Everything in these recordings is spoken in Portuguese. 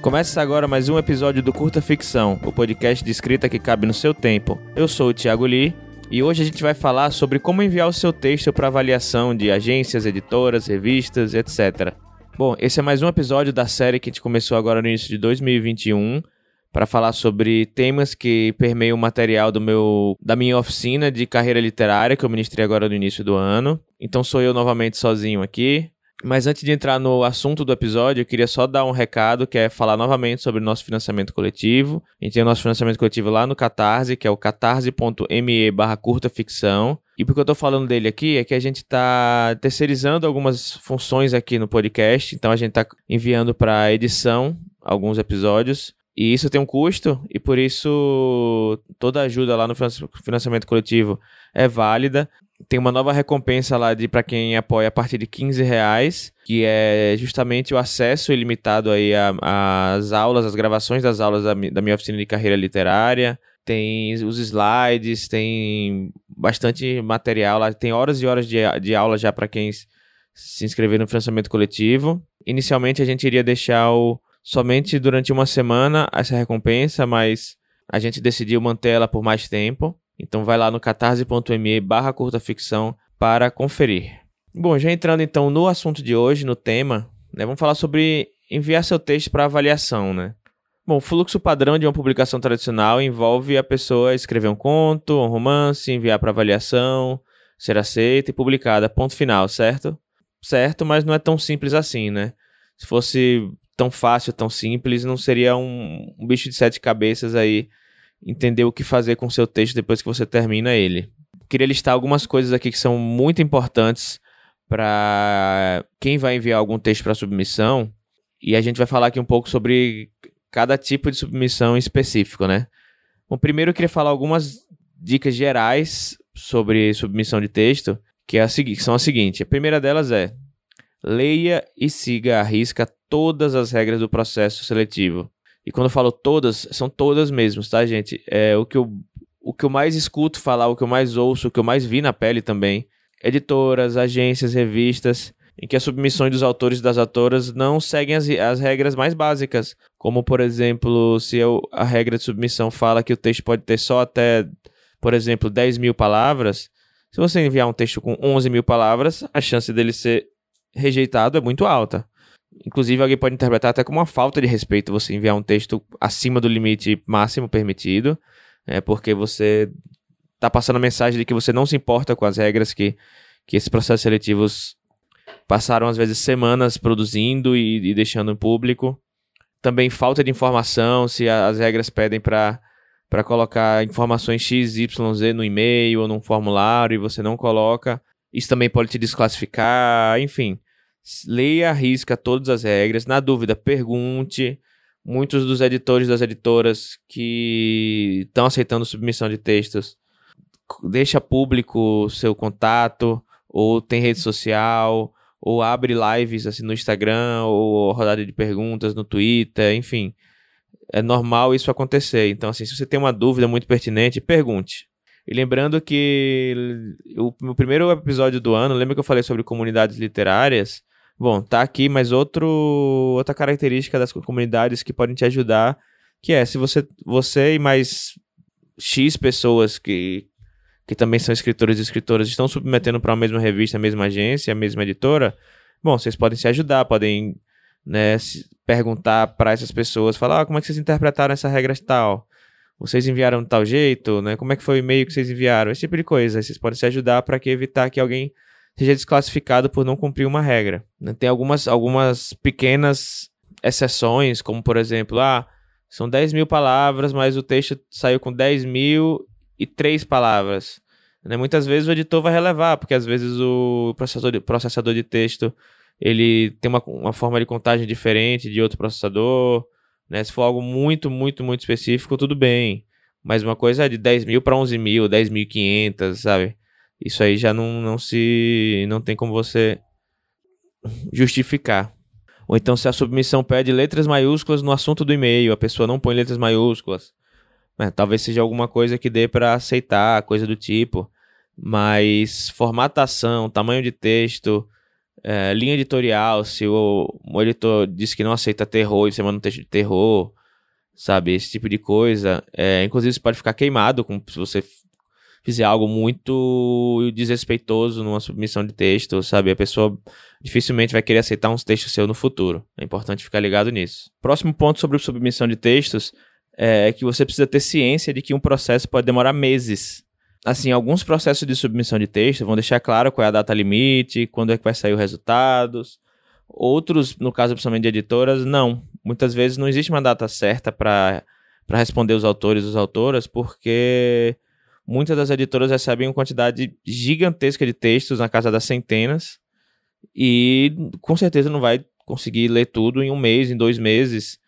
Começa agora mais um episódio do Curta Ficção, o podcast de escrita que cabe no seu tempo. Eu sou o Thiago Lee e hoje a gente vai falar sobre como enviar o seu texto para avaliação de agências, editoras, revistas, etc. Bom, esse é mais um episódio da série que a gente começou agora no início de 2021 para falar sobre temas que permeiam o material do meu da minha oficina de carreira literária que eu ministrei agora no início do ano. Então sou eu novamente sozinho aqui. Mas antes de entrar no assunto do episódio, eu queria só dar um recado, que é falar novamente sobre o nosso financiamento coletivo. A gente tem o nosso financiamento coletivo lá no Catarse, que é o catarse.me barra curta ficção. E porque eu tô falando dele aqui é que a gente tá terceirizando algumas funções aqui no podcast. Então a gente tá enviando para edição alguns episódios. E isso tem um custo, e por isso toda ajuda lá no financiamento coletivo é válida. Tem uma nova recompensa lá de para quem apoia a partir de 15 reais, que é justamente o acesso ilimitado aí às aulas, às gravações das aulas da, da minha oficina de carreira literária. Tem os slides, tem bastante material lá, tem horas e horas de, de aula já para quem se inscrever no financiamento coletivo. Inicialmente a gente iria deixar o, somente durante uma semana essa recompensa, mas a gente decidiu manter ela por mais tempo. Então vai lá no catarse.me barra curta ficção para conferir. Bom, já entrando então no assunto de hoje, no tema, né, vamos falar sobre enviar seu texto para avaliação, né? Bom, o fluxo padrão de uma publicação tradicional envolve a pessoa escrever um conto, um romance, enviar para avaliação, ser aceita e publicada, ponto final, certo? Certo, mas não é tão simples assim, né? Se fosse tão fácil, tão simples, não seria um, um bicho de sete cabeças aí entender o que fazer com seu texto depois que você termina ele. Queria listar algumas coisas aqui que são muito importantes para quem vai enviar algum texto para submissão e a gente vai falar aqui um pouco sobre cada tipo de submissão específico, né? Bom, primeiro eu queria falar algumas dicas gerais sobre submissão de texto, que, é a, que são as seguintes. A primeira delas é leia e siga à risca todas as regras do processo seletivo. E quando eu falo todas, são todas mesmo, tá, gente? É o que eu, o que eu mais escuto falar, o que eu mais ouço, o que eu mais vi na pele também. Editoras, agências, revistas, em que as submissões dos autores e das autoras não seguem as, as regras mais básicas. Como, por exemplo, se eu, a regra de submissão fala que o texto pode ter só até, por exemplo, 10 mil palavras. Se você enviar um texto com 11 mil palavras, a chance dele ser rejeitado é muito alta. Inclusive, alguém pode interpretar até como uma falta de respeito você enviar um texto acima do limite máximo permitido, é porque você está passando a mensagem de que você não se importa com as regras que, que esses processos seletivos passaram, às vezes, semanas produzindo e, e deixando em público. Também falta de informação, se as regras pedem para para colocar informações X, Y, Z no e-mail ou num formulário e você não coloca. Isso também pode te desclassificar, enfim leia, risca todas as regras. Na dúvida, pergunte. Muitos dos editores das editoras que estão aceitando submissão de textos, deixa público seu contato, ou tem rede social, ou abre lives assim no Instagram, ou rodada de perguntas no Twitter, enfim. É normal isso acontecer. Então, assim, se você tem uma dúvida muito pertinente, pergunte. E lembrando que o, o primeiro episódio do ano, lembra que eu falei sobre comunidades literárias? Bom, tá aqui mais outro, outra característica das comunidades que podem te ajudar, que é se você, você e mais X pessoas que, que também são escritores e escritoras estão submetendo para a mesma revista, a mesma agência, a mesma editora, bom, vocês podem se ajudar, podem né, perguntar para essas pessoas, falar ah, como é que vocês interpretaram essa regra tal, vocês enviaram de tal jeito, né? Como é que foi o e-mail que vocês enviaram? Esse tipo de coisa. Vocês podem se ajudar para que evitar que alguém seja desclassificado por não cumprir uma regra. Né? Tem algumas, algumas pequenas exceções, como por exemplo, ah, são 10 mil palavras, mas o texto saiu com 10 mil e três palavras. Né? Muitas vezes o editor vai relevar, porque às vezes o processador de, processador de texto ele tem uma, uma forma de contagem diferente de outro processador. Né? Se for algo muito, muito, muito específico, tudo bem. Mas uma coisa é de 10 mil para 11 mil, 10.500, sabe? Isso aí já não, não se. não tem como você justificar. Ou então, se a submissão pede letras maiúsculas no assunto do e-mail, a pessoa não põe letras maiúsculas. Né? Talvez seja alguma coisa que dê para aceitar, coisa do tipo. Mas formatação, tamanho de texto, é, linha editorial, se o, o editor diz que não aceita terror e você manda um texto de terror, sabe? Esse tipo de coisa. É, inclusive, você pode ficar queimado com, se você fizer algo muito desrespeitoso numa submissão de texto, sabe? A pessoa dificilmente vai querer aceitar uns textos seu no futuro. É importante ficar ligado nisso. Próximo ponto sobre submissão de textos é que você precisa ter ciência de que um processo pode demorar meses assim, alguns processos de submissão de texto vão deixar claro qual é a data limite, quando é que vai sair os resultados. Outros, no caso principalmente de editoras, não. Muitas vezes não existe uma data certa para responder os autores e as autoras, porque muitas das editoras recebem uma quantidade gigantesca de textos na casa das centenas e com certeza não vai conseguir ler tudo em um mês, em dois meses.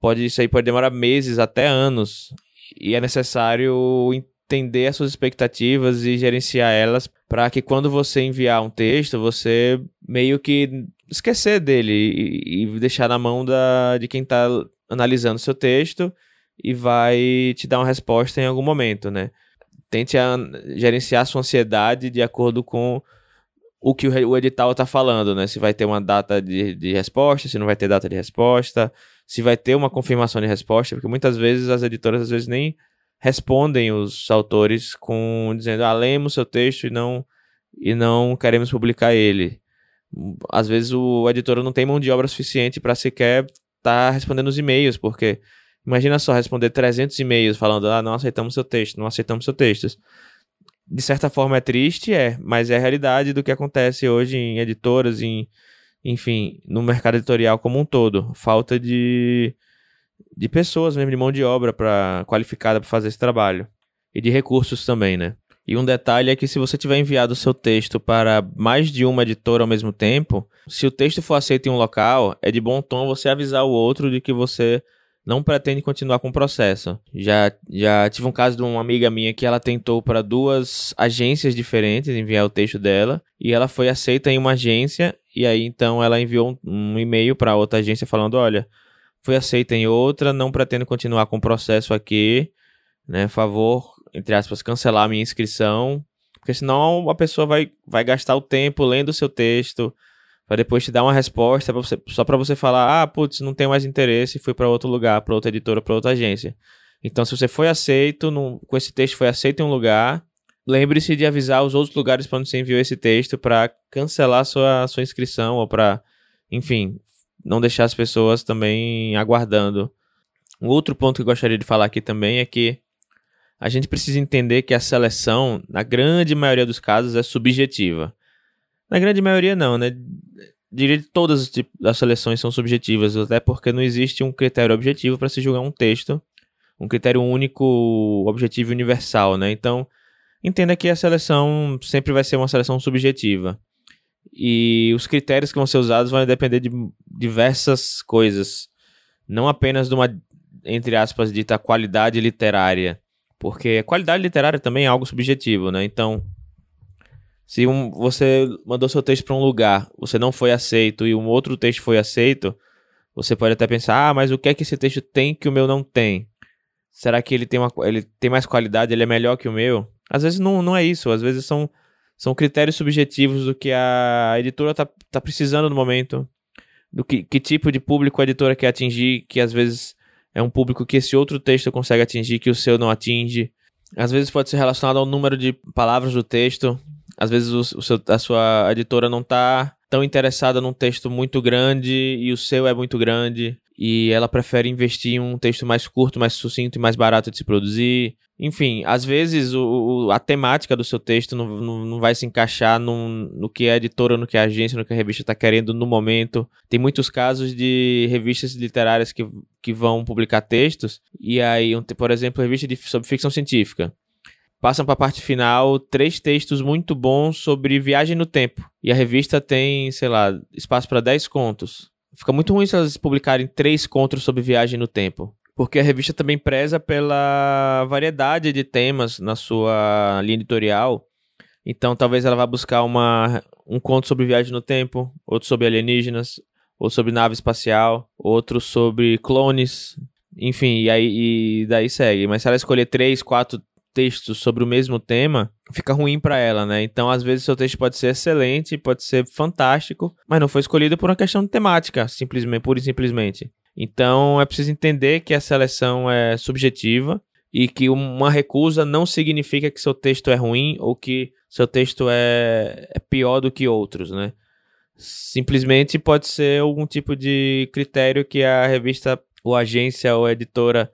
Pode, isso aí pode demorar meses até anos. E é necessário entender as suas expectativas e gerenciar elas para que quando você enviar um texto, você meio que esquecer dele e, e deixar na mão da, de quem está analisando seu texto e vai te dar uma resposta em algum momento, né? Tente a, gerenciar a sua ansiedade de acordo com o que o, o edital está falando, né? Se vai ter uma data de, de resposta, se não vai ter data de resposta, se vai ter uma confirmação de resposta, porque muitas vezes as editoras às vezes nem respondem os autores com dizendo ah, lemos seu texto e não e não queremos publicar ele. Às vezes o editor não tem mão de obra suficiente para sequer estar tá respondendo os e-mails, porque imagina só responder 300 e-mails falando ah, não aceitamos seu texto, não aceitamos seu texto. De certa forma é triste, é, mas é a realidade do que acontece hoje em editoras, em, enfim, no mercado editorial como um todo. Falta de de pessoas mesmo, de mão de obra para qualificada para fazer esse trabalho. E de recursos também, né? E um detalhe é que se você tiver enviado o seu texto para mais de uma editora ao mesmo tempo, se o texto for aceito em um local, é de bom tom você avisar o outro de que você não pretende continuar com o processo. Já, já tive um caso de uma amiga minha que ela tentou para duas agências diferentes enviar o texto dela e ela foi aceita em uma agência e aí então ela enviou um, um e-mail para outra agência falando, olha, Fui aceita em outra, não pretendo continuar com o processo aqui, né? Favor, entre aspas, cancelar a minha inscrição, porque senão a pessoa vai, vai gastar o tempo lendo o seu texto, para depois te dar uma resposta pra você, só para você falar, ah, putz, não tenho mais interesse, fui para outro lugar, para outra editora, para outra agência. Então, se você foi aceito, com esse texto foi aceito em um lugar, lembre-se de avisar os outros lugares para onde você enviou esse texto para cancelar sua, sua inscrição ou para, enfim, não deixar as pessoas também aguardando. Um outro ponto que eu gostaria de falar aqui também é que a gente precisa entender que a seleção, na grande maioria dos casos, é subjetiva. Na grande maioria, não, né? Diria que todas as seleções são subjetivas, até porque não existe um critério objetivo para se julgar um texto, um critério único, objetivo e universal, né? Então, entenda que a seleção sempre vai ser uma seleção subjetiva. E os critérios que vão ser usados vão depender de diversas coisas. Não apenas de uma, entre aspas, dita qualidade literária. Porque qualidade literária também é algo subjetivo, né? Então, se um, você mandou seu texto para um lugar, você não foi aceito e um outro texto foi aceito, você pode até pensar, ah, mas o que é que esse texto tem que o meu não tem? Será que ele tem, uma, ele tem mais qualidade, ele é melhor que o meu? Às vezes não, não é isso, às vezes são são critérios subjetivos do que a editora está tá precisando no momento, do que, que tipo de público a editora quer atingir, que às vezes é um público que esse outro texto consegue atingir, que o seu não atinge. Às vezes pode ser relacionado ao número de palavras do texto. Às vezes o, o seu, a sua editora não está tão interessada num texto muito grande e o seu é muito grande e ela prefere investir em um texto mais curto, mais sucinto e mais barato de se produzir. Enfim, às vezes o, a temática do seu texto não, não, não vai se encaixar no, no que a editora, no que a agência, no que a revista está querendo no momento. Tem muitos casos de revistas literárias que, que vão publicar textos, e aí, por exemplo, revista de, sobre ficção científica. Passam para a parte final três textos muito bons sobre viagem no tempo. E a revista tem, sei lá, espaço para 10 contos. Fica muito ruim se elas publicarem três contos sobre viagem no tempo. Porque a revista também preza pela variedade de temas na sua linha editorial. Então, talvez ela vá buscar uma, um conto sobre viagem no tempo, outro sobre alienígenas, outro sobre nave espacial, outro sobre clones, enfim, e aí e daí segue. Mas se ela escolher três, quatro textos sobre o mesmo tema, fica ruim para ela, né? Então, às vezes, seu texto pode ser excelente, pode ser fantástico, mas não foi escolhido por uma questão de temática, simplesmente, pura e simplesmente. Então, é preciso entender que a seleção é subjetiva e que uma recusa não significa que seu texto é ruim ou que seu texto é, é pior do que outros, né? Simplesmente pode ser algum tipo de critério que a revista ou agência ou editora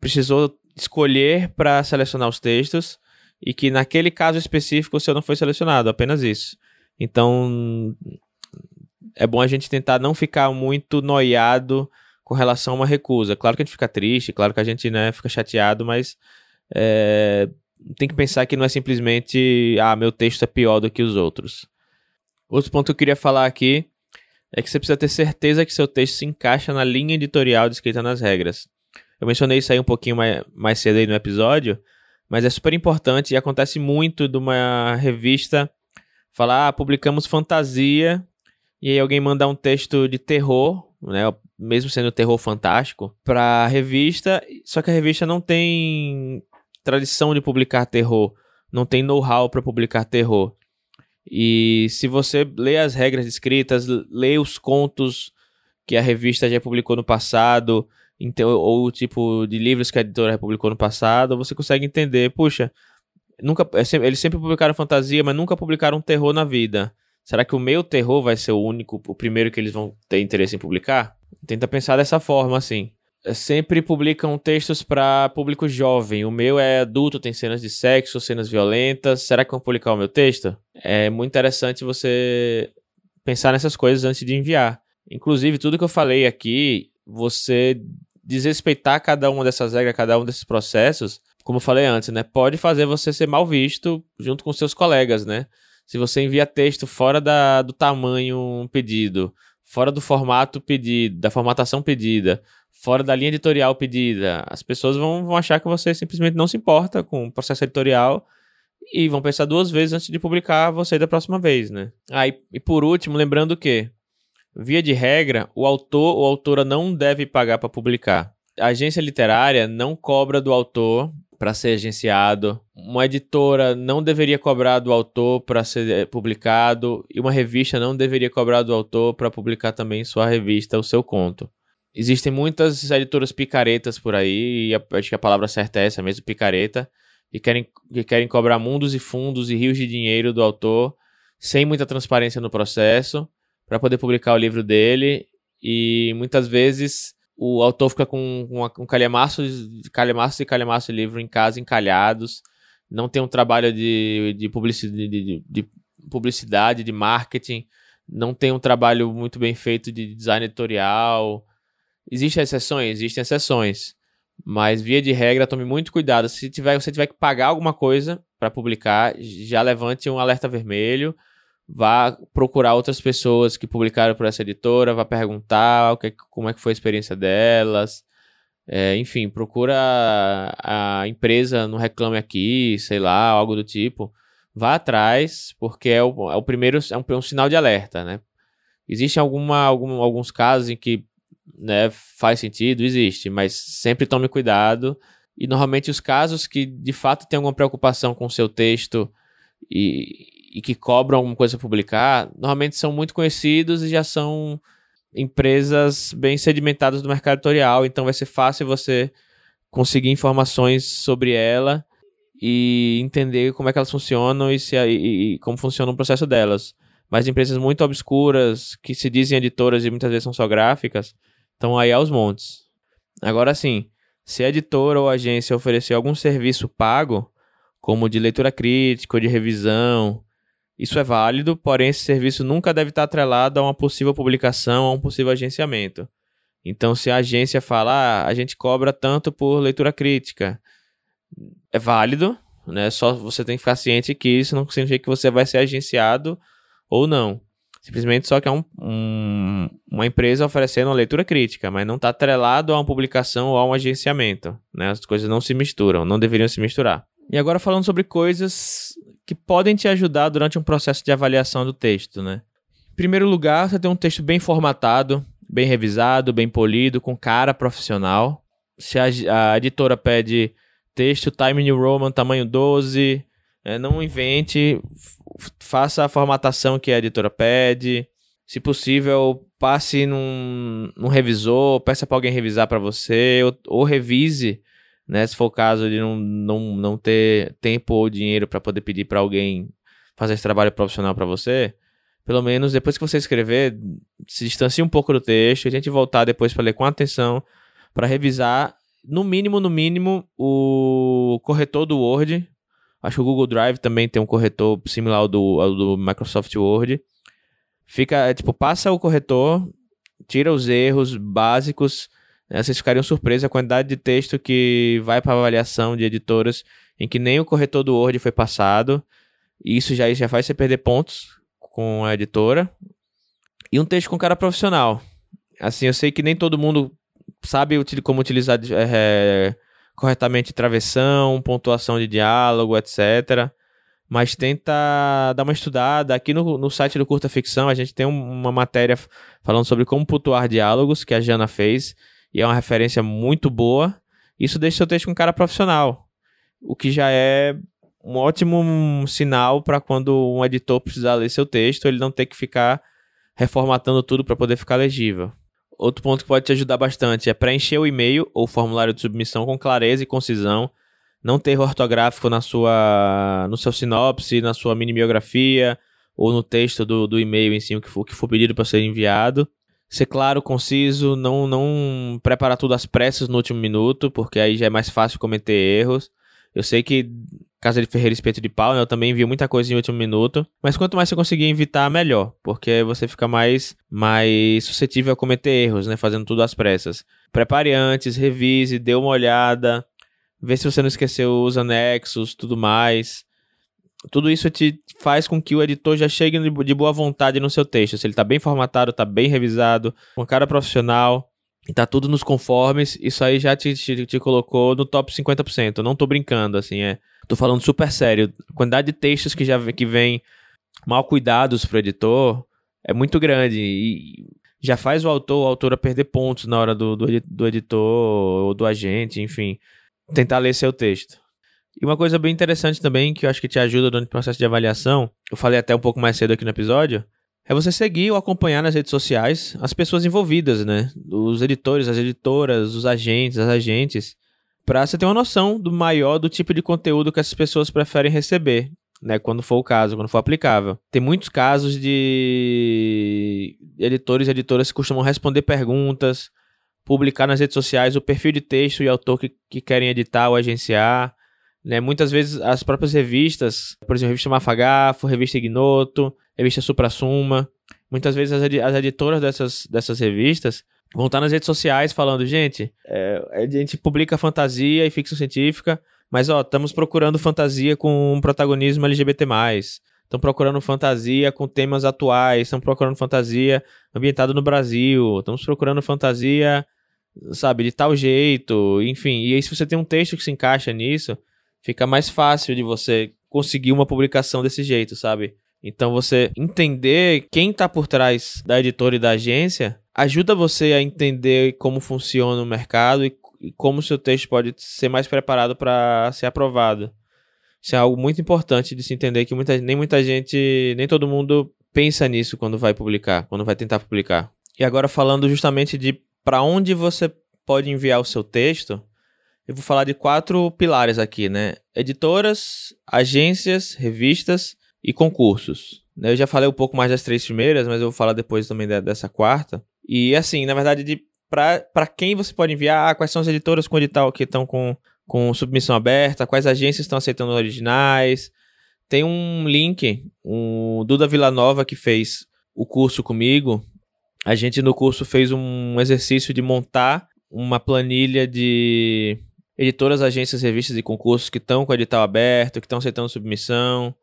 precisou escolher para selecionar os textos e que naquele caso específico o seu não foi selecionado, apenas isso. Então é bom a gente tentar não ficar muito noiado com relação a uma recusa. Claro que a gente fica triste, claro que a gente né, fica chateado, mas é, tem que pensar que não é simplesmente ah, meu texto é pior do que os outros. Outro ponto que eu queria falar aqui é que você precisa ter certeza que seu texto se encaixa na linha editorial descrita nas regras. Eu mencionei isso aí um pouquinho mais, mais cedo aí no episódio, mas é super importante e acontece muito de uma revista falar, ah, publicamos fantasia, e aí alguém mandar um texto de terror, né, mesmo sendo terror fantástico, para a revista, só que a revista não tem tradição de publicar terror, não tem know-how para publicar terror. E se você lê as regras escritas, lê os contos que a revista já publicou no passado, então, ou o tipo de livros que a editora publicou no passado, você consegue entender, puxa, nunca, é eles sempre publicaram fantasia, mas nunca publicaram terror na vida. Será que o meu terror vai ser o único, o primeiro que eles vão ter interesse em publicar? Tenta pensar dessa forma, assim. É, sempre publicam textos para público jovem. O meu é adulto, tem cenas de sexo, cenas violentas. Será que vão publicar o meu texto? É muito interessante você pensar nessas coisas antes de enviar. Inclusive, tudo que eu falei aqui, você desrespeitar cada uma dessas regras, cada um desses processos, como eu falei antes, né? Pode fazer você ser mal visto junto com seus colegas, né? Se você envia texto fora da, do tamanho pedido, fora do formato pedido, da formatação pedida, fora da linha editorial pedida, as pessoas vão, vão achar que você simplesmente não se importa com o processo editorial e vão pensar duas vezes antes de publicar você da próxima vez, né? Ah, e, e por último, lembrando que Via de regra, o autor ou autora não deve pagar para publicar. A agência literária não cobra do autor para ser agenciado. Uma editora não deveria cobrar do autor para ser eh, publicado e uma revista não deveria cobrar do autor para publicar também sua revista, o seu conto. Existem muitas editoras picaretas por aí, e acho que a palavra certa é essa mesmo, picareta, que querem, que querem cobrar mundos e fundos e rios de dinheiro do autor sem muita transparência no processo para poder publicar o livro dele e muitas vezes o autor fica com, com um calhamaço, calhamaço e calhamaço de livro em casa encalhados, não tem um trabalho de, de, publicidade, de, de publicidade, de marketing, não tem um trabalho muito bem feito de design editorial. Existem exceções? Existem exceções. Mas, via de regra, tome muito cuidado. Se tiver, você tiver que pagar alguma coisa para publicar, já levante um alerta vermelho vá procurar outras pessoas que publicaram por essa editora, vá perguntar o que, como é que foi a experiência delas. É, enfim, procura a, a, empresa no Reclame Aqui, sei lá, algo do tipo. Vá atrás, porque é o, é o primeiro, é um, é um sinal de alerta, né? Existem alguma, algum, alguns casos em que né, faz sentido? Existe, mas sempre tome cuidado. E normalmente os casos que de fato tem alguma preocupação com o seu texto e, e que cobram alguma coisa publicar, normalmente são muito conhecidos e já são empresas bem sedimentadas do mercado editorial, então vai ser fácil você conseguir informações sobre ela e entender como é que elas funcionam e, se, e, e como funciona o processo delas. Mas empresas muito obscuras, que se dizem editoras e muitas vezes são só gráficas, estão aí aos montes. Agora sim, se a editora ou agência oferecer algum serviço pago, como de leitura crítica ou de revisão, isso é válido, porém esse serviço nunca deve estar atrelado a uma possível publicação, a um possível agenciamento. Então, se a agência falar, ah, a gente cobra tanto por leitura crítica, é válido, né? Só você tem que ficar ciente que isso não significa que você vai ser agenciado ou não. Simplesmente só que é um, um, uma empresa oferecendo uma leitura crítica, mas não está atrelado a uma publicação ou a um agenciamento. Né? As coisas não se misturam, não deveriam se misturar. E agora falando sobre coisas que podem te ajudar durante um processo de avaliação do texto, né? Em primeiro lugar, você tem um texto bem formatado, bem revisado, bem polido, com cara profissional. Se a, a editora pede texto Time New Roman tamanho 12, É, não invente, faça a formatação que a editora pede. Se possível, passe num, num revisor, peça para alguém revisar para você, ou, ou, revise, né? Se for o caso de não, não, não ter tempo ou dinheiro para poder pedir para alguém fazer esse trabalho profissional para você, pelo menos depois que você escrever, se distancie um pouco do texto, a gente voltar depois para ler com atenção, para revisar, no mínimo, no mínimo, o corretor do Word. Acho que o Google Drive também tem um corretor similar ao do, ao do Microsoft Word Fica, é, tipo, passa o corretor, tira os erros básicos. Né? Vocês ficariam surpresos a quantidade de texto que vai para avaliação de editoras em que nem o corretor do Word foi passado. Isso já, já faz você perder pontos com a editora. E um texto com cara profissional. Assim, eu sei que nem todo mundo sabe como utilizar é, corretamente travessão, pontuação de diálogo, etc mas tenta dar uma estudada. Aqui no, no site do Curta Ficção, a gente tem uma matéria falando sobre como pontuar diálogos, que a Jana fez, e é uma referência muito boa. Isso deixa seu texto com cara profissional, o que já é um ótimo sinal para quando um editor precisar ler seu texto, ele não ter que ficar reformatando tudo para poder ficar legível. Outro ponto que pode te ajudar bastante é preencher o e-mail ou formulário de submissão com clareza e concisão não ter erro ortográfico na sua, no seu sinopse, na sua mini biografia ou no texto do, do e-mail em si, o que for, que for pedido para ser enviado. Ser claro, conciso, não, não preparar tudo às pressas no último minuto, porque aí já é mais fácil cometer erros. Eu sei que Casa de Ferreira Espeto de Pau, né, eu também envio muita coisa em último minuto, mas quanto mais você conseguir evitar, melhor, porque você fica mais, mais suscetível a cometer erros, né, fazendo tudo às pressas. Prepare antes, revise, dê uma olhada, ver se você não esqueceu os anexos, tudo mais. Tudo isso te faz com que o editor já chegue de boa vontade no seu texto. Se ele está bem formatado, está bem revisado, com cara profissional, e tá tudo nos conformes, isso aí já te, te, te colocou no top 50%. Eu não tô brincando, assim, é. Tô falando super sério. A quantidade de textos que já que vem mal cuidados pro editor é muito grande. E já faz o autor ou a autora perder pontos na hora do, do, do editor ou do agente, enfim tentar ler seu texto. E uma coisa bem interessante também, que eu acho que te ajuda durante o processo de avaliação, eu falei até um pouco mais cedo aqui no episódio, é você seguir ou acompanhar nas redes sociais as pessoas envolvidas, né? Os editores, as editoras, os agentes, as agentes, para você ter uma noção do maior do tipo de conteúdo que essas pessoas preferem receber, né? Quando for o caso, quando for aplicável. Tem muitos casos de editores e editoras que costumam responder perguntas, publicar nas redes sociais o perfil de texto e autor que, que querem editar ou agenciar. Né? Muitas vezes as próprias revistas, por exemplo, a revista Mafagafo, revista Ignoto, revista Supra Suma, muitas vezes as, edi as editoras dessas, dessas revistas vão estar nas redes sociais falando, gente, é, a gente publica fantasia e ficção científica, mas ó, estamos procurando fantasia com um protagonismo LGBT+. Estão procurando fantasia com temas atuais, estão procurando fantasia ambientada no Brasil, estamos procurando fantasia sabe, de tal jeito, enfim. E aí, se você tem um texto que se encaixa nisso, fica mais fácil de você conseguir uma publicação desse jeito, sabe? Então, você entender quem está por trás da editora e da agência ajuda você a entender como funciona o mercado e, e como seu texto pode ser mais preparado para ser aprovado. Isso é algo muito importante de se entender que muita, nem muita gente, nem todo mundo pensa nisso quando vai publicar, quando vai tentar publicar. E agora falando justamente de para onde você pode enviar o seu texto, eu vou falar de quatro pilares aqui, né? Editoras, agências, revistas e concursos. Eu já falei um pouco mais das três primeiras, mas eu vou falar depois também dessa quarta. E assim, na verdade, de para quem você pode enviar, ah, quais são as editoras com edital que estão com, com submissão aberta, quais agências estão aceitando originais. Tem um link, o um Duda Villanova que fez o curso comigo, a gente no curso fez um exercício de montar uma planilha de editoras, agências, revistas e concursos que estão com o edital aberto, que estão aceitando submissão.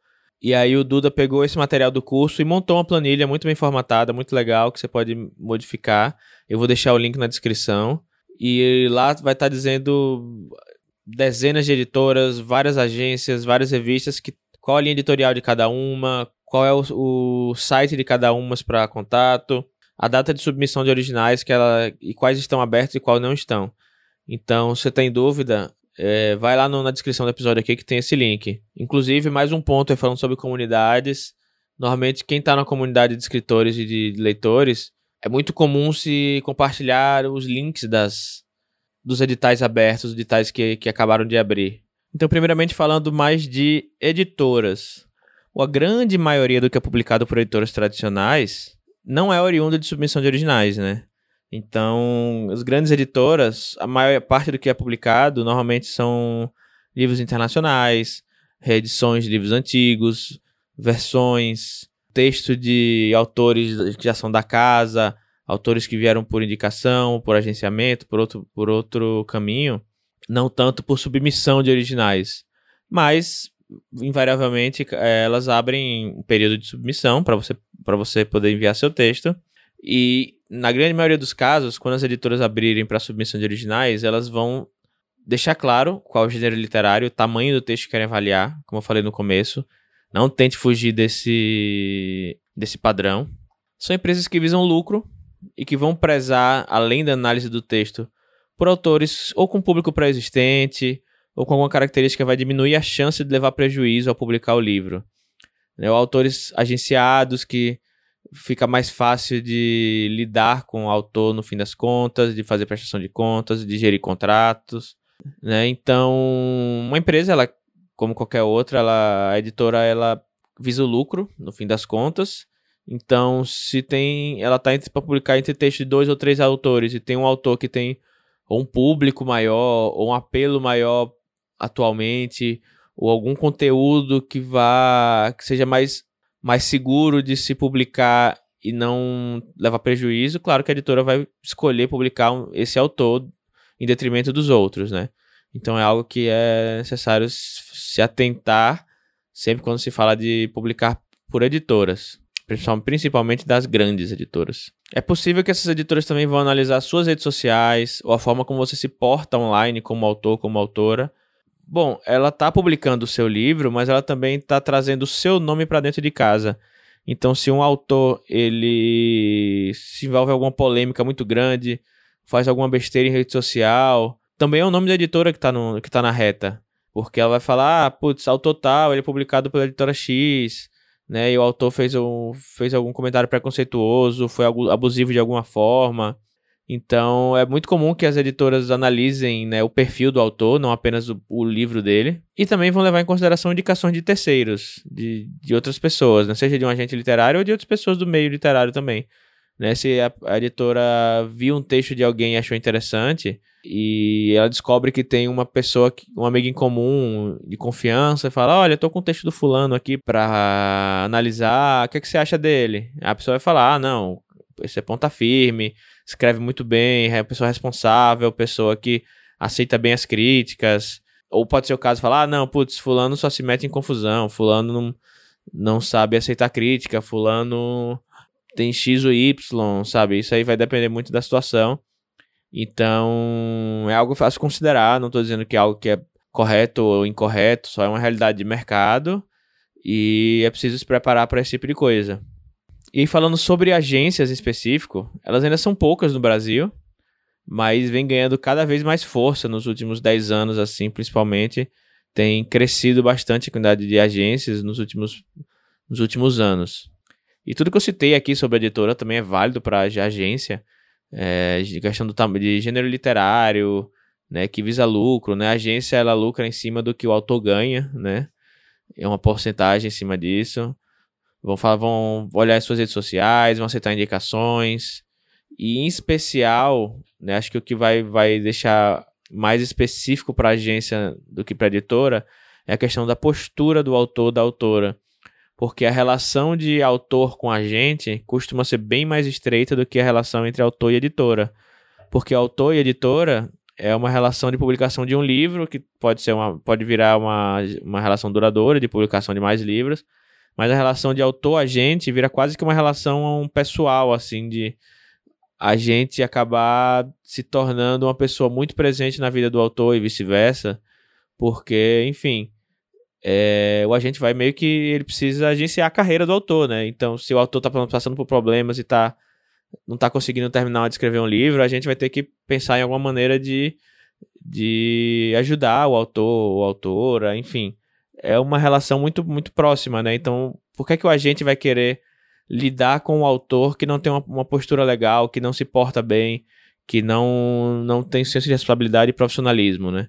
E aí o Duda pegou esse material do curso e montou uma planilha muito bem formatada, muito legal, que você pode modificar. Eu vou deixar o link na descrição. E lá vai estar tá dizendo dezenas de editoras, várias agências, várias revistas, que, qual a linha editorial de cada uma, qual é o, o site de cada uma para contato, a data de submissão de originais que ela, e quais estão abertos e quais não estão. Então, se você tem dúvida, é, vai lá no, na descrição do episódio aqui que tem esse link. Inclusive, mais um ponto é falando sobre comunidades. Normalmente, quem está na comunidade de escritores e de leitores, é muito comum se compartilhar os links das, dos editais abertos, os editais que, que acabaram de abrir. Então, primeiramente, falando mais de editoras. A grande maioria do que é publicado por editoras tradicionais não é oriunda de submissão de originais, né? Então, as grandes editoras, a maior parte do que é publicado normalmente são livros internacionais, reedições de livros antigos, versões, texto de autores que já são da casa, autores que vieram por indicação, por agenciamento, por outro, por outro caminho, não tanto por submissão de originais. Mas, invariavelmente, elas abrem um período de submissão para você, você poder enviar seu texto. E na grande maioria dos casos, quando as editoras abrirem para submissão de originais, elas vão deixar claro qual o gênero literário, o tamanho do texto que querem avaliar, como eu falei no começo. Não tente fugir desse, desse padrão. São empresas que visam lucro e que vão prezar, além da análise do texto, por autores ou com público pré-existente ou com alguma característica que vai diminuir a chance de levar prejuízo ao publicar o livro. Né, ou autores agenciados que fica mais fácil de lidar com o autor no fim das contas, de fazer prestação de contas, de gerir contratos, né? Então, uma empresa, ela, como qualquer outra, ela, a editora, ela visa o lucro no fim das contas. Então, se tem, ela está para publicar entre textos de dois ou três autores e tem um autor que tem um público maior ou um apelo maior atualmente ou algum conteúdo que vá que seja mais mais seguro de se publicar e não levar prejuízo, claro que a editora vai escolher publicar esse autor em detrimento dos outros, né? Então é algo que é necessário se atentar sempre quando se fala de publicar por editoras, principalmente das grandes editoras. É possível que essas editoras também vão analisar suas redes sociais ou a forma como você se porta online como autor, como autora, Bom, ela está publicando o seu livro, mas ela também está trazendo o seu nome para dentro de casa. Então, se um autor ele se envolve em alguma polêmica muito grande, faz alguma besteira em rede social, também é o nome da editora que está tá na reta. Porque ela vai falar, ah, putz, autor tal, ele é publicado pela editora X, né? E o autor fez, um, fez algum comentário preconceituoso, foi abusivo de alguma forma. Então é muito comum que as editoras analisem né, o perfil do autor, não apenas o, o, livro dele, e também vão levar em consideração indicações de terceiros, de, de outras pessoas, né, seja de um agente literário ou de outras pessoas do meio literário também. Né, se a, a editora viu um texto de alguém e achou interessante, e ela descobre que tem uma pessoa, um amigo em comum de confiança, e fala: Olha, eu tô com o texto do fulano aqui pra analisar, o que, é que você acha dele? A pessoa vai falar: Ah, não, esse é ponta firme escreve muito bem, é pessoa responsável, pessoa que aceita bem as críticas. Ou pode ser o caso de falar, ah, não, putz, fulano só se mete em confusão, fulano não, não sabe aceitar crítica, fulano tem X ou Y, sabe? Isso aí vai depender muito da situação. Então, é algo fácil considerar, não estou dizendo que é algo que é correto ou incorreto, só é uma realidade de mercado e é preciso se preparar para esse tipo de coisa. E falando sobre agências em específico, elas ainda são poucas no Brasil, mas vem ganhando cada vez mais força nos últimos 10 anos, assim, principalmente. Tem crescido bastante a quantidade de agências nos últimos, nos últimos anos. E tudo que eu citei aqui sobre a editora também é válido para a agência, é, questão do, de gênero literário, né, que visa lucro, né? A agência ela lucra em cima do que o autor ganha, né? É uma porcentagem em cima disso vão, falar, vão olhar as suas redes sociais, vão aceitar indicações. E em especial, né, acho que o que vai, vai deixar mais específico para a agência do que para a editora é a questão da postura do autor da autora. Porque a relação de autor com agente costuma ser bem mais estreita do que a relação entre autor e editora. Porque autor e editora é uma relação de publicação de um livro, que pode ser uma, pode virar uma, uma relação duradoura de publicação de mais livros, mas a relação de autor-agente vira quase que uma relação pessoal, assim, de a gente acabar se tornando uma pessoa muito presente na vida do autor e vice-versa, porque, enfim, é, o agente vai meio que ele precisa agenciar a carreira do autor, né? Então, se o autor está passando por problemas e tá, não está conseguindo terminar de escrever um livro, a gente vai ter que pensar em alguma maneira de de ajudar o autor ou autora, enfim. É uma relação muito, muito próxima, né? Então, por que, que o agente vai querer lidar com o autor que não tem uma, uma postura legal, que não se porta bem, que não, não tem senso de responsabilidade e profissionalismo, né?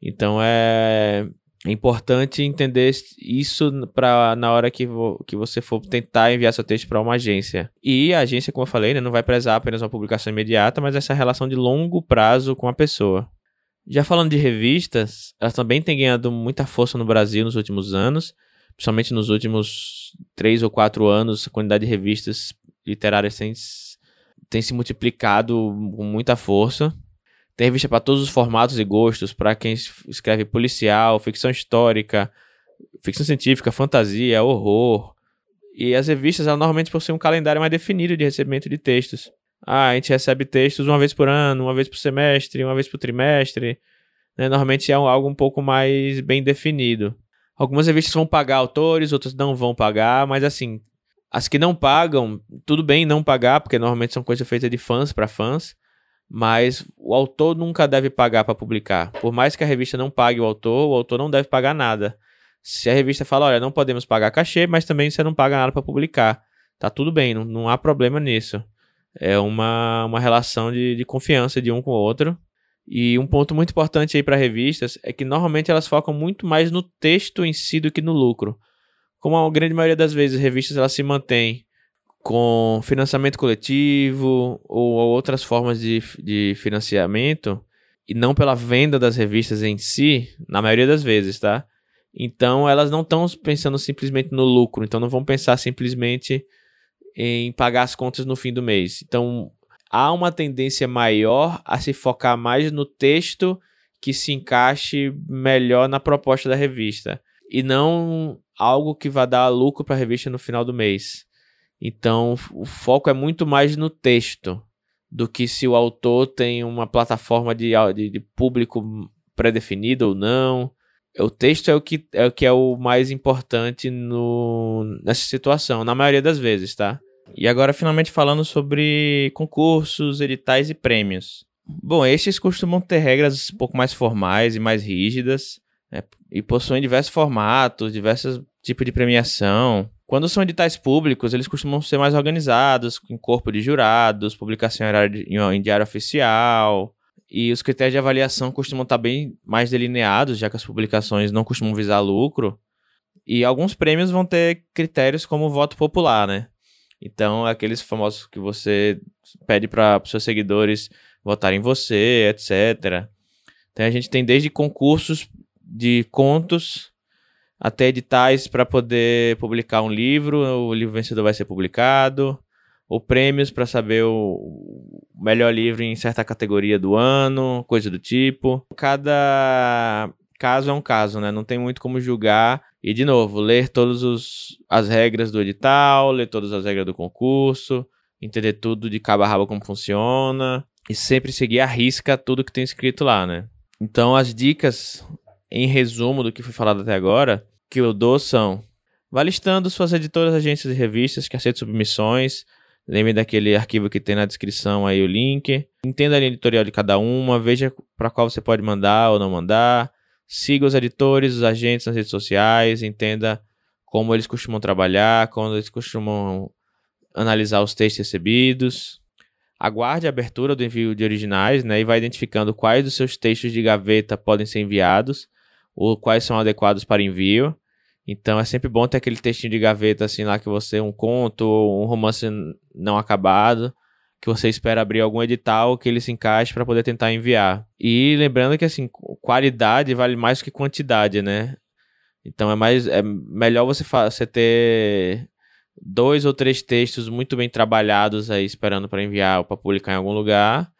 Então é, é importante entender isso para na hora que, vo, que você for tentar enviar seu texto para uma agência. E a agência, como eu falei, né, não vai prezar apenas uma publicação imediata, mas essa relação de longo prazo com a pessoa. Já falando de revistas, elas também têm ganhado muita força no Brasil nos últimos anos, principalmente nos últimos três ou quatro anos, a quantidade de revistas literárias tem, tem se multiplicado com muita força. Tem revista para todos os formatos e gostos, para quem escreve policial, ficção histórica, ficção científica, fantasia, horror. E as revistas, elas normalmente possuem um calendário mais definido de recebimento de textos. Ah, a gente recebe textos uma vez por ano, uma vez por semestre, uma vez por trimestre. Né? Normalmente é algo um pouco mais bem definido. Algumas revistas vão pagar autores, outras não vão pagar, mas assim, as que não pagam, tudo bem não pagar, porque normalmente são coisas feitas de fãs para fãs, mas o autor nunca deve pagar para publicar. Por mais que a revista não pague o autor, o autor não deve pagar nada. Se a revista fala, olha, não podemos pagar cachê, mas também você não paga nada para publicar, tá tudo bem, não, não há problema nisso. É uma, uma relação de, de confiança de um com o outro. E um ponto muito importante aí para revistas é que normalmente elas focam muito mais no texto em si do que no lucro. Como a grande maioria das vezes revistas elas se mantêm com financiamento coletivo ou outras formas de, de financiamento e não pela venda das revistas em si, na maioria das vezes, tá? Então elas não estão pensando simplesmente no lucro, então não vão pensar simplesmente em pagar as contas no fim do mês. Então, há uma tendência maior a se focar mais no texto que se encaixe melhor na proposta da revista e não algo que vá dar lucro para a revista no final do mês. Então, o foco é muito mais no texto do que se o autor tem uma plataforma de, de, de público pré-definido ou não. O texto é o que é o, que é o mais importante no, nessa situação, na maioria das vezes, tá? E agora, finalmente, falando sobre concursos, editais e prêmios. Bom, estes costumam ter regras um pouco mais formais e mais rígidas, né, e possuem diversos formatos, diversos tipos de premiação. Quando são editais públicos, eles costumam ser mais organizados, com corpo de jurados, publicação em diário oficial, e os critérios de avaliação costumam estar bem mais delineados, já que as publicações não costumam visar lucro. E alguns prêmios vão ter critérios como voto popular, né? Então, aqueles famosos que você pede para os seus seguidores votarem em você, etc. Então, a gente tem desde concursos de contos até editais para poder publicar um livro, o livro vencedor vai ser publicado, ou prêmios para saber o melhor livro em certa categoria do ano, coisa do tipo. Cada caso é um caso, né? Não tem muito como julgar e, de novo, ler todas as regras do edital, ler todas as regras do concurso, entender tudo de cabo a rabo como funciona e sempre seguir a risca tudo que tem escrito lá, né? Então, as dicas, em resumo do que foi falado até agora, que eu dou são: vá listando suas editoras, agências e revistas que aceitam submissões. Lembre daquele arquivo que tem na descrição aí o link. Entenda a linha editorial de cada uma, veja para qual você pode mandar ou não mandar. Siga os editores, os agentes nas redes sociais, entenda como eles costumam trabalhar, como eles costumam analisar os textos recebidos. Aguarde a abertura do envio de originais né, e vai identificando quais dos seus textos de gaveta podem ser enviados ou quais são adequados para envio. Então é sempre bom ter aquele textinho de gaveta assim lá que você um conto, um romance não acabado que você espera abrir algum edital que ele se encaixe para poder tentar enviar. E lembrando que assim, qualidade vale mais que quantidade, né? Então é mais é melhor você, você ter dois ou três textos muito bem trabalhados aí esperando para enviar ou para publicar em algum lugar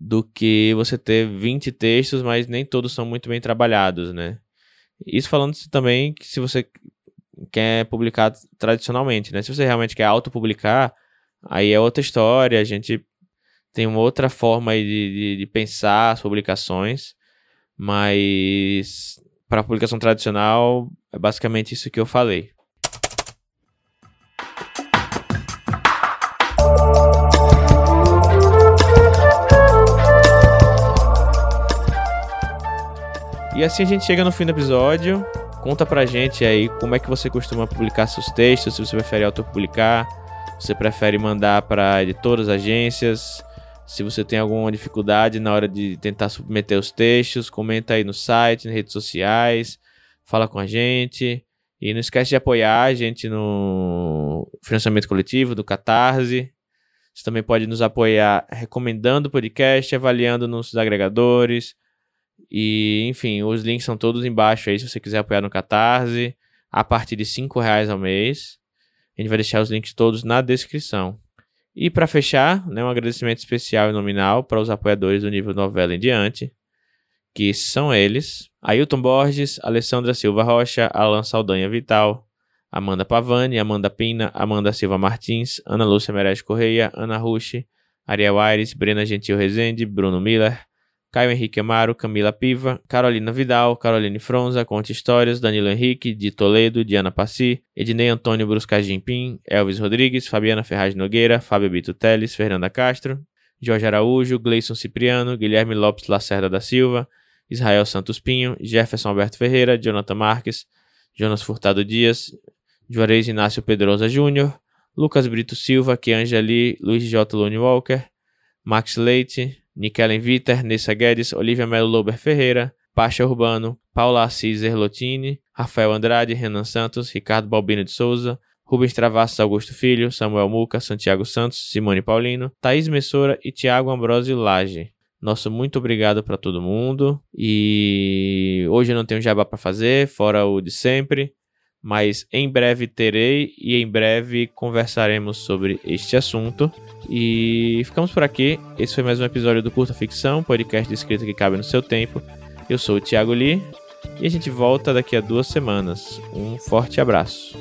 do que você ter 20 textos, mas nem todos são muito bem trabalhados, né? Isso falando também que se você quer publicar tradicionalmente, né? Se você realmente quer autopublicar, Aí é outra história, a gente tem uma outra forma de, de, de pensar as publicações, mas para a publicação tradicional é basicamente isso que eu falei. E assim a gente chega no fim do episódio. Conta pra gente aí como é que você costuma publicar seus textos, se você prefere autopublicar, se você prefere mandar para editoras, agências, se você tem alguma dificuldade na hora de tentar submeter os textos, comenta aí no site, nas redes sociais, fala com a gente. E não esquece de apoiar a gente no financiamento coletivo do Catarse. Você também pode nos apoiar recomendando o podcast, avaliando nos agregadores. E, enfim, os links são todos embaixo aí se você quiser apoiar no Catarse, a partir de R$ reais ao mês. A gente vai deixar os links todos na descrição. E para fechar, né, um agradecimento especial e nominal para os apoiadores do nível novela em diante, que são eles: Ailton Borges, Alessandra Silva Rocha, Alan Saldanha Vital, Amanda Pavani, Amanda Pina, Amanda Silva Martins, Ana Lúcia Merez Correia, Ana Rushi, Ariel Aires, Brena Gentil Rezende, Bruno Miller, Caio Henrique Amaro, Camila Piva, Carolina Vidal, Caroline Fronza, Conte Histórias, Danilo Henrique, de Toledo, Diana Passi, Ednei Antônio Bruscagem Pim, Elvis Rodrigues, Fabiana Ferraz Nogueira, Fábio Bito Teles, Fernanda Castro, Jorge Araújo, Gleison Cipriano, Guilherme Lopes Lacerda da Silva, Israel Santos Pinho, Jefferson Alberto Ferreira, Jonathan Marques, Jonas Furtado Dias, Juarez Inácio Pedrosa Júnior, Lucas Brito Silva, Kiangeli, Luiz J. Lone Walker, Max Leite, Nikellen Viter, Nessa Guedes, Olivia Melo Lober Ferreira, Pacha Urbano, Paula Assis Erlotini, Rafael Andrade, Renan Santos, Ricardo Balbino de Souza, Rubens Travassos Augusto Filho, Samuel Muca, Santiago Santos, Simone Paulino, Thaís Messora e Tiago Ambrosio Lage. Nosso muito obrigado para todo mundo. E hoje eu não tenho jabá para fazer, fora o de sempre mas em breve terei e em breve conversaremos sobre este assunto. E ficamos por aqui. Esse foi mais um episódio do Curta Ficção, podcast de escrita que cabe no seu tempo. Eu sou o Thiago Lee e a gente volta daqui a duas semanas. Um forte abraço.